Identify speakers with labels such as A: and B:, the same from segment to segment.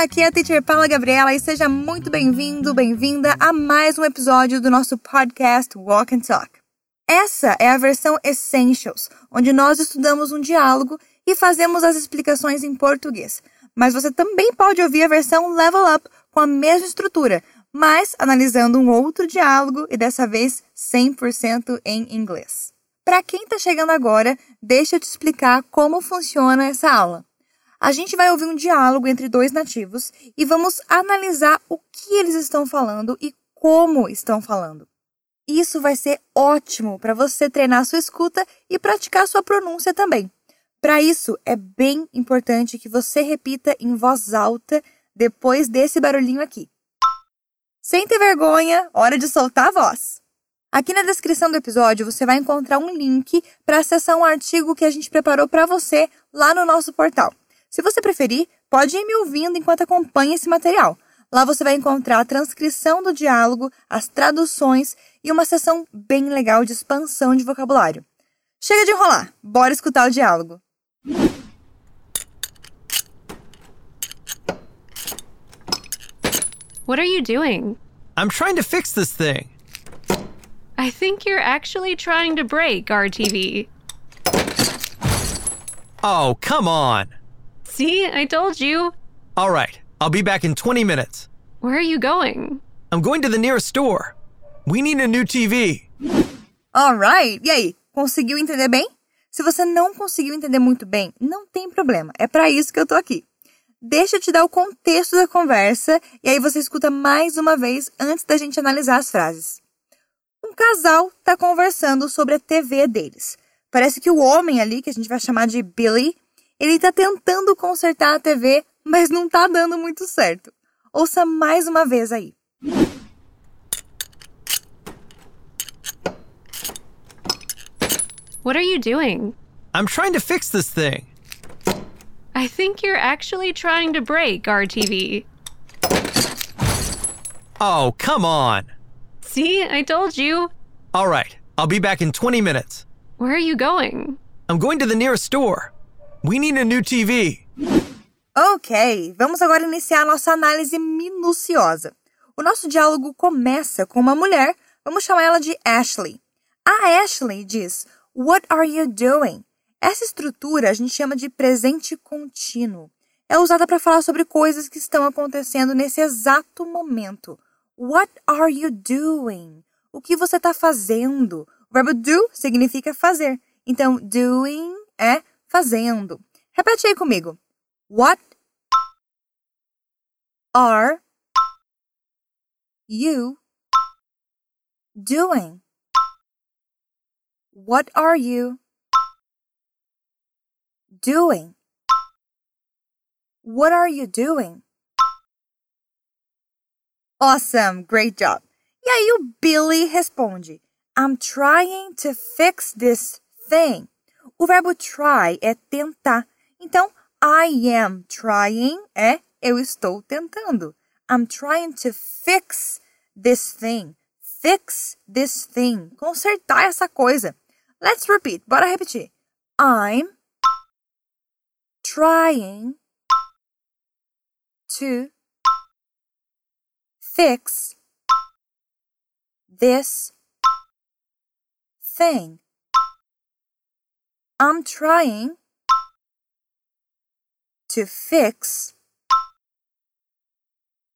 A: aqui é a Teacher Paula Gabriela e seja muito bem-vindo, bem-vinda a mais um episódio do nosso podcast Walk and Talk. Essa é a versão Essentials, onde nós estudamos um diálogo e fazemos as explicações em português. Mas você também pode ouvir a versão Level Up com a mesma estrutura, mas analisando um outro diálogo e dessa vez 100% em inglês. Para quem está chegando agora, deixa eu te explicar como funciona essa aula. A gente vai ouvir um diálogo entre dois nativos e vamos analisar o que eles estão falando e como estão falando. Isso vai ser ótimo para você treinar sua escuta e praticar sua pronúncia também. Para isso, é bem importante que você repita em voz alta depois desse barulhinho aqui. Sem ter vergonha, hora de soltar a voz. Aqui na descrição do episódio você vai encontrar um link para acessar um artigo que a gente preparou para você lá no nosso portal. Se você preferir, pode ir me ouvindo enquanto acompanha esse material. Lá você vai encontrar a transcrição do diálogo, as traduções e uma sessão bem legal de expansão de vocabulário. Chega de enrolar, bora escutar o diálogo.
B: What are you doing?
C: I'm trying to fix this thing.
B: I think you're actually trying to break our TV.
C: Oh, come on.
B: See, I told you.
C: All right, I'll be back in 20 minutes.
B: Where are you going?
C: I'm going to the nearest store. We need a new TV.
A: Alright, e aí? Conseguiu entender bem? Se você não conseguiu entender muito bem, não tem problema. É para isso que eu tô aqui. Deixa eu te dar o contexto da conversa e aí você escuta mais uma vez antes da gente analisar as frases. Um casal tá conversando sobre a TV deles. Parece que o homem ali, que a gente vai chamar de Billy, ele tá tentando consertar a TV, mas não tá dando muito certo. Ouça mais uma vez aí.
B: What are you doing?
C: I'm trying to fix this thing.
B: I think you're actually trying to break our TV.
C: Oh, come on.
B: See, I told you.
C: All right, I'll be back in 20 minutes.
B: Where are you going?
C: I'm going to the nearest store. We need a new TV.
A: Ok, vamos agora iniciar nossa análise minuciosa. O nosso diálogo começa com uma mulher, vamos chamar ela de Ashley. A Ashley diz: What are you doing? Essa estrutura a gente chama de presente contínuo. É usada para falar sobre coisas que estão acontecendo nesse exato momento. What are you doing? O que você está fazendo? O verbo do significa fazer. Então, doing é fazendo. Repete aí comigo. What are you doing? What are you doing? What are you doing? Awesome, great job. E aí o Billy responde: I'm trying to fix this thing. O verbo try é tentar. Então, I am trying é eu estou tentando. I'm trying to fix this thing. Fix this thing. Consertar essa coisa. Let's repeat. Bora repetir. I'm trying to fix this thing. I'm trying to fix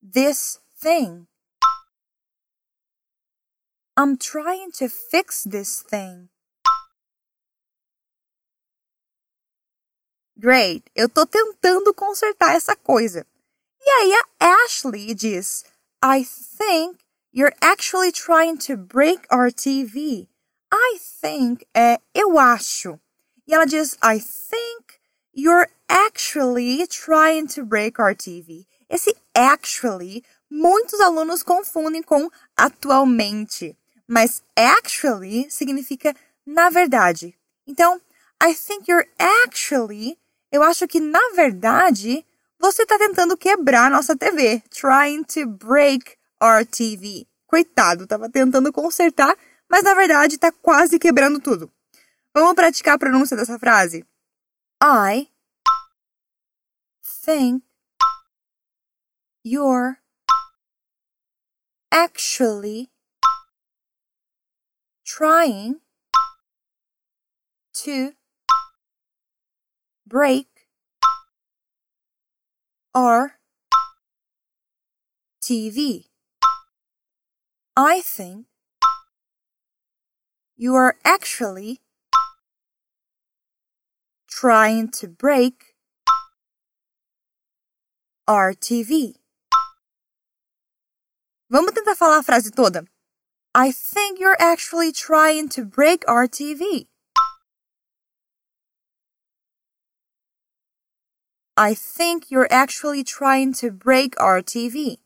A: this thing. I'm trying to fix this thing. Great, eu tô tentando consertar essa coisa. E aí a Ashley diz: I think you're actually trying to break our TV. I think é eu acho. E ela diz: I think you're actually trying to break our TV. Esse actually, muitos alunos confundem com atualmente, mas actually significa na verdade. Então, I think you're actually, eu acho que na verdade você está tentando quebrar nossa TV, trying to break our TV. Coitado, estava tentando consertar, mas na verdade está quase quebrando tudo. Vamos praticar a pronúncia dessa frase? I think You're actually trying to break our TV. I think you are actually trying to break our TV. Vamos tentar falar a frase toda. I think you're actually trying to break our TV. I think you're actually trying to break our TV.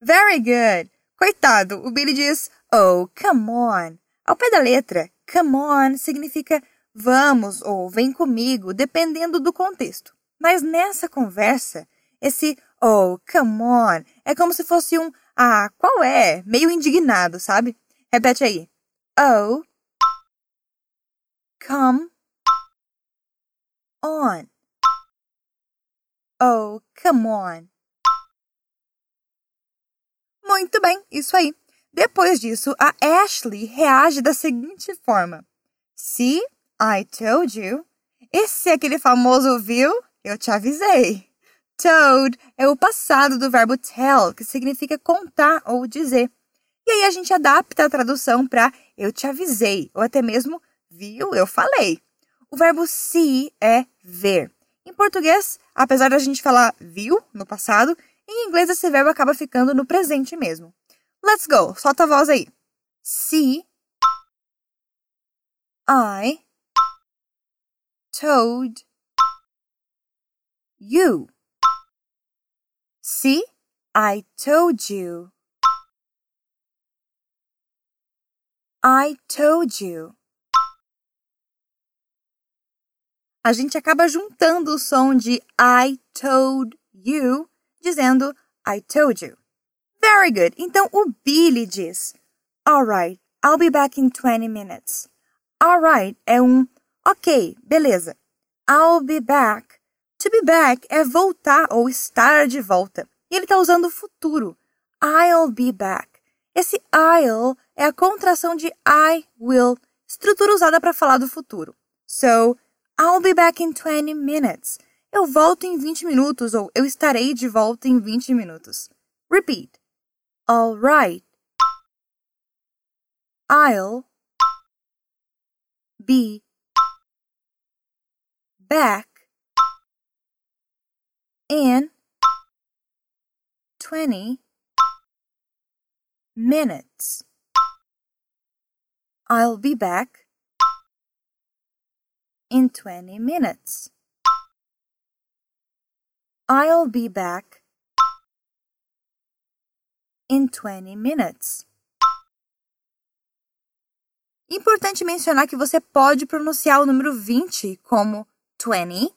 A: Very good. Coitado, o Billy diz, oh, come on. Ao pé da letra, come on significa vamos ou vem comigo, dependendo do contexto. Mas nessa conversa, esse oh, come on é como se fosse um ah, qual é? Meio indignado, sabe? Repete aí. Oh, come on. Oh, come on. Muito bem, isso aí. Depois disso, a Ashley reage da seguinte forma: See, I told you. Esse é aquele famoso viu? Eu te avisei. Told é o passado do verbo tell, que significa contar ou dizer. E aí a gente adapta a tradução para eu te avisei, ou até mesmo viu, eu falei. O verbo see é ver. Em português, apesar da gente falar viu no passado, em inglês, esse verbo acaba ficando no presente mesmo. Let's go. Solta a voz aí. See, I told you. See, I told you. I told you. A gente acaba juntando o som de I told you dizendo I told you. Very good. Então o Billy diz Alright, I'll be back in 20 minutes. Alright é um ok, beleza. I'll be back. To be back é voltar ou estar de volta. E ele está usando o futuro. I'll be back. Esse I'll é a contração de I will, estrutura usada para falar do futuro. So, I'll be back in 20 minutes. Eu volto em 20 minutos ou eu estarei de volta em 20 minutos. Repeat. All right. I'll be back in 20 minutes. I'll be back in 20 minutes. I'll be back in 20 minutes. Importante mencionar que você pode pronunciar o número 20 como 20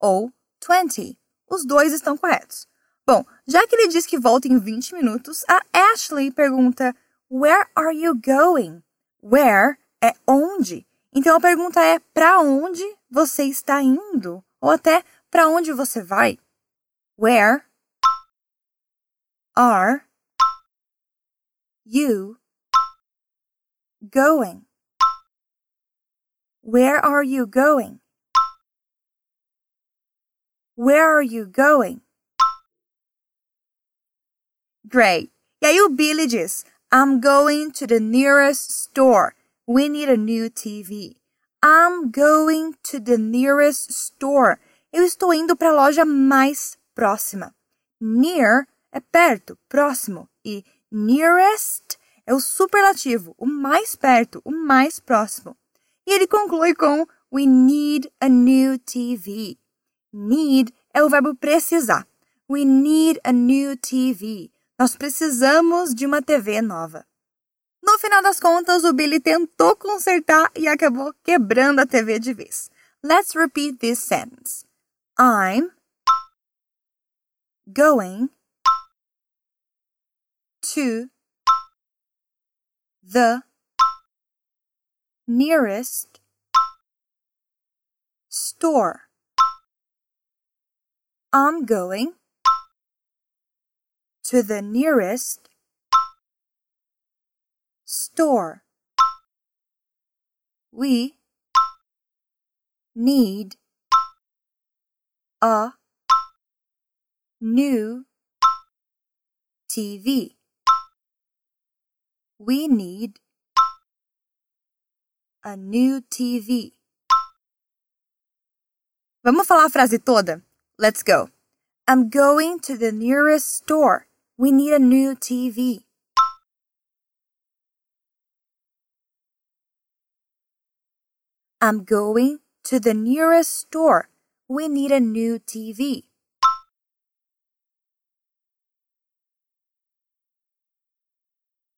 A: ou 20. Os dois estão corretos. Bom, já que ele diz que volta em 20 minutos, a Ashley pergunta: Where are you going? Where é onde. Então a pergunta é: para onde você está indo? Ou até para onde você vai? Where are you going? Where are you going? Where are you going? Great. E aí o I'm going to the nearest store. We need a new TV. I'm going to the nearest store. Eu estou indo para a loja mais próxima. Near é perto, próximo. E nearest é o superlativo, o mais perto, o mais próximo. E ele conclui com We need a new TV. Need é o verbo precisar. We need a new TV. Nós precisamos de uma TV nova. No final das contas, o Billy tentou consertar e acabou quebrando a TV de vez. Let's repeat this sentence. I'm going to the nearest store. I'm going to the nearest store. We need a new TV. We need a new TV. Vamos falar a frase toda? Let's go. I'm going to the nearest store. We need a new TV. I'm going to the nearest store. We need a new TV.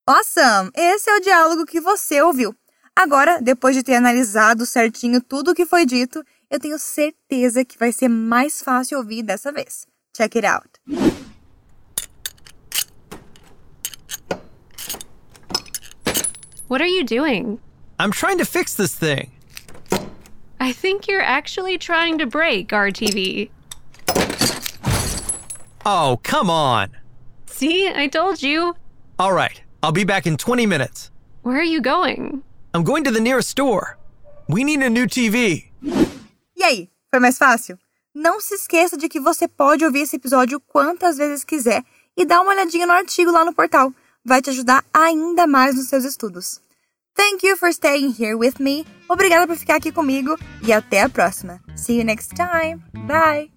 A: Awesome! Esse é o diálogo que você ouviu. Agora, depois de ter analisado certinho tudo o que foi dito, eu tenho certeza que vai ser mais fácil ouvir dessa vez. Check it out.
B: What are you doing?
C: I'm trying to fix this thing.
B: I think you're actually trying to break our TV.
C: Oh, come on.
B: See, I told you.
C: All right, I'll be back in 20 minutes.
B: Where are you going?
C: I'm going to the nearest store. We need a new TV.
A: E aí, foi mais fácil? Não se esqueça de que você pode ouvir esse episódio quantas vezes quiser e dar uma olhadinha no artigo lá no portal. Vai te ajudar ainda mais nos seus estudos. Thank you for staying here with me. Obrigada por ficar aqui comigo e até a próxima. See you next time. Bye.